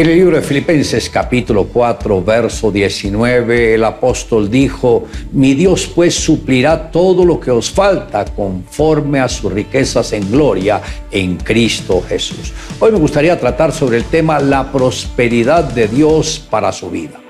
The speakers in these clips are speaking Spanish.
En el libro de Filipenses capítulo 4, verso 19, el apóstol dijo, mi Dios pues suplirá todo lo que os falta conforme a sus riquezas en gloria en Cristo Jesús. Hoy me gustaría tratar sobre el tema la prosperidad de Dios para su vida.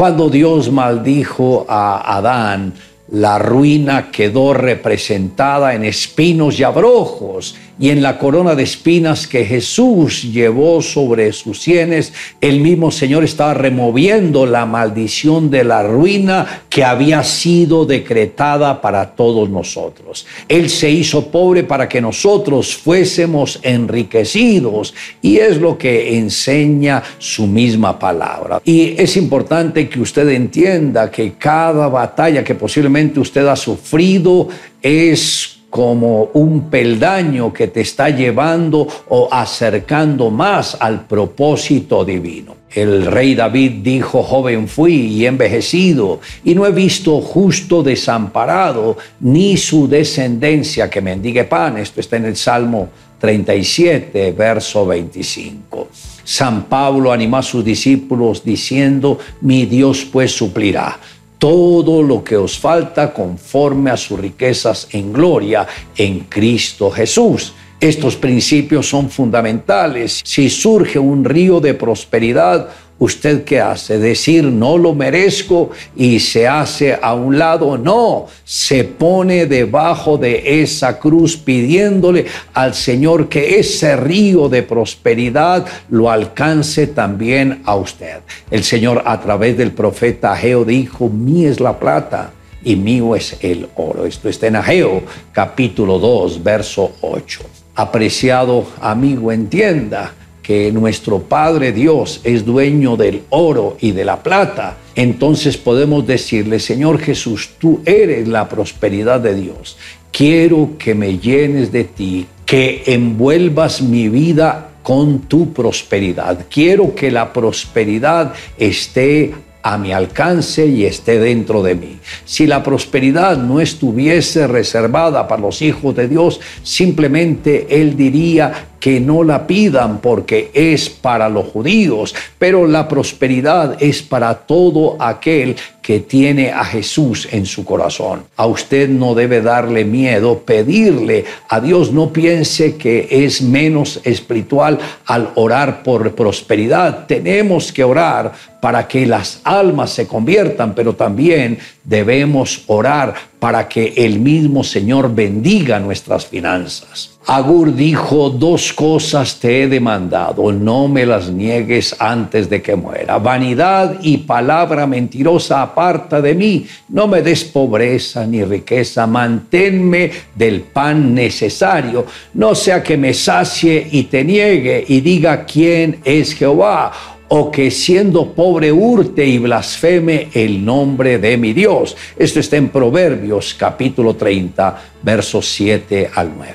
Cuando Dios maldijo a Adán, la ruina quedó representada en espinos y abrojos y en la corona de espinas que Jesús llevó sobre sus sienes, el mismo Señor estaba removiendo la maldición de la ruina que había sido decretada para todos nosotros. Él se hizo pobre para que nosotros fuésemos enriquecidos y es lo que enseña su misma palabra. Y es importante que usted entienda que cada batalla que posiblemente usted ha sufrido es como un peldaño que te está llevando o acercando más al propósito divino. El rey David dijo, joven fui y envejecido, y no he visto justo desamparado, ni su descendencia que mendigue pan. Esto está en el Salmo 37, verso 25. San Pablo animó a sus discípulos diciendo, mi Dios pues suplirá todo lo que os falta conforme a sus riquezas en gloria en Cristo Jesús. Estos principios son fundamentales. Si surge un río de prosperidad, ¿usted qué hace? Decir no lo merezco y se hace a un lado. No, se pone debajo de esa cruz pidiéndole al Señor que ese río de prosperidad lo alcance también a usted. El Señor a través del profeta Ageo dijo, mí es la plata y mío es el oro. Esto está en Ageo capítulo 2, verso 8. Apreciado amigo, entienda que nuestro Padre Dios es dueño del oro y de la plata, entonces podemos decirle, Señor Jesús, tú eres la prosperidad de Dios. Quiero que me llenes de ti, que envuelvas mi vida con tu prosperidad. Quiero que la prosperidad esté a mi alcance y esté dentro de mí. Si la prosperidad no estuviese reservada para los hijos de Dios, simplemente Él diría, que no la pidan porque es para los judíos, pero la prosperidad es para todo aquel que tiene a Jesús en su corazón. A usted no debe darle miedo pedirle a Dios. No piense que es menos espiritual al orar por prosperidad. Tenemos que orar para que las almas se conviertan, pero también debemos orar para que el mismo Señor bendiga nuestras finanzas. Agur dijo, dos cosas te he demandado, no me las niegues antes de que muera. Vanidad y palabra mentirosa aparta de mí, no me des pobreza ni riqueza, manténme del pan necesario, no sea que me sacie y te niegue y diga quién es Jehová o que siendo pobre hurte y blasfeme el nombre de mi Dios. Esto está en Proverbios capítulo 30, versos 7 al 9.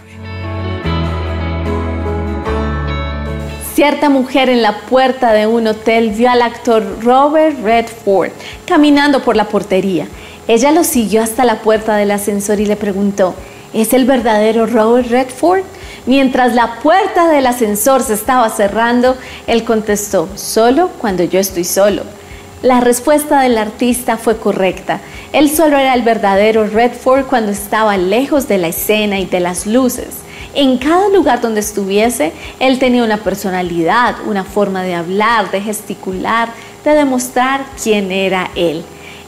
Cierta mujer en la puerta de un hotel vio al actor Robert Redford caminando por la portería. Ella lo siguió hasta la puerta del ascensor y le preguntó, ¿es el verdadero Robert Redford? Mientras la puerta del ascensor se estaba cerrando, él contestó, solo cuando yo estoy solo. La respuesta del artista fue correcta. Él solo era el verdadero Redford cuando estaba lejos de la escena y de las luces. En cada lugar donde estuviese, él tenía una personalidad, una forma de hablar, de gesticular, de demostrar quién era él.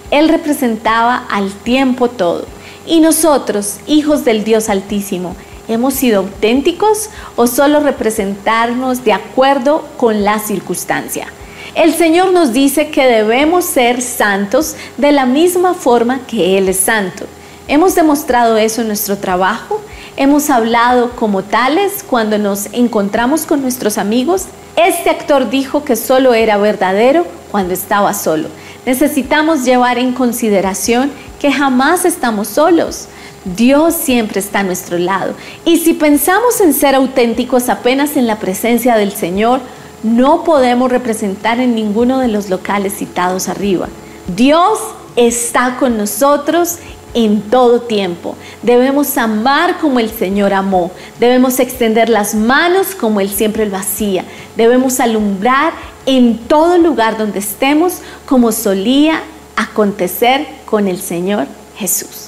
Él representaba al tiempo todo. Y nosotros, hijos del Dios Altísimo, ¿Hemos sido auténticos o solo representarnos de acuerdo con la circunstancia? El Señor nos dice que debemos ser santos de la misma forma que Él es santo. ¿Hemos demostrado eso en nuestro trabajo? ¿Hemos hablado como tales cuando nos encontramos con nuestros amigos? Este actor dijo que solo era verdadero cuando estaba solo. Necesitamos llevar en consideración que jamás estamos solos. Dios siempre está a nuestro lado. Y si pensamos en ser auténticos apenas en la presencia del Señor, no podemos representar en ninguno de los locales citados arriba. Dios está con nosotros en todo tiempo. Debemos amar como el Señor amó. Debemos extender las manos como Él siempre lo hacía. Debemos alumbrar en todo lugar donde estemos como solía acontecer con el Señor Jesús.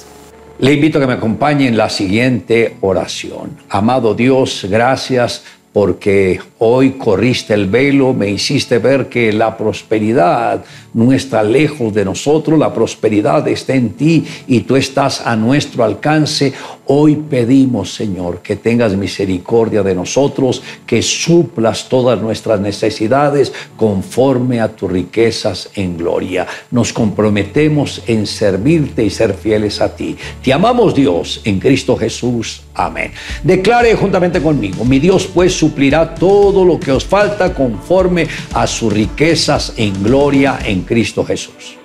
Le invito a que me acompañe en la siguiente oración. Amado Dios, gracias porque hoy corriste el velo, me hiciste ver que la prosperidad no está lejos de nosotros, la prosperidad está en ti y tú estás a nuestro alcance. Hoy pedimos, Señor, que tengas misericordia de nosotros, que suplas todas nuestras necesidades conforme a tus riquezas en gloria. Nos comprometemos en servirte y ser fieles a ti. Te amamos, Dios, en Cristo Jesús. Amén. Declare juntamente conmigo, mi Dios pues suplirá todo lo que os falta conforme a sus riquezas en gloria en Cristo Jesús.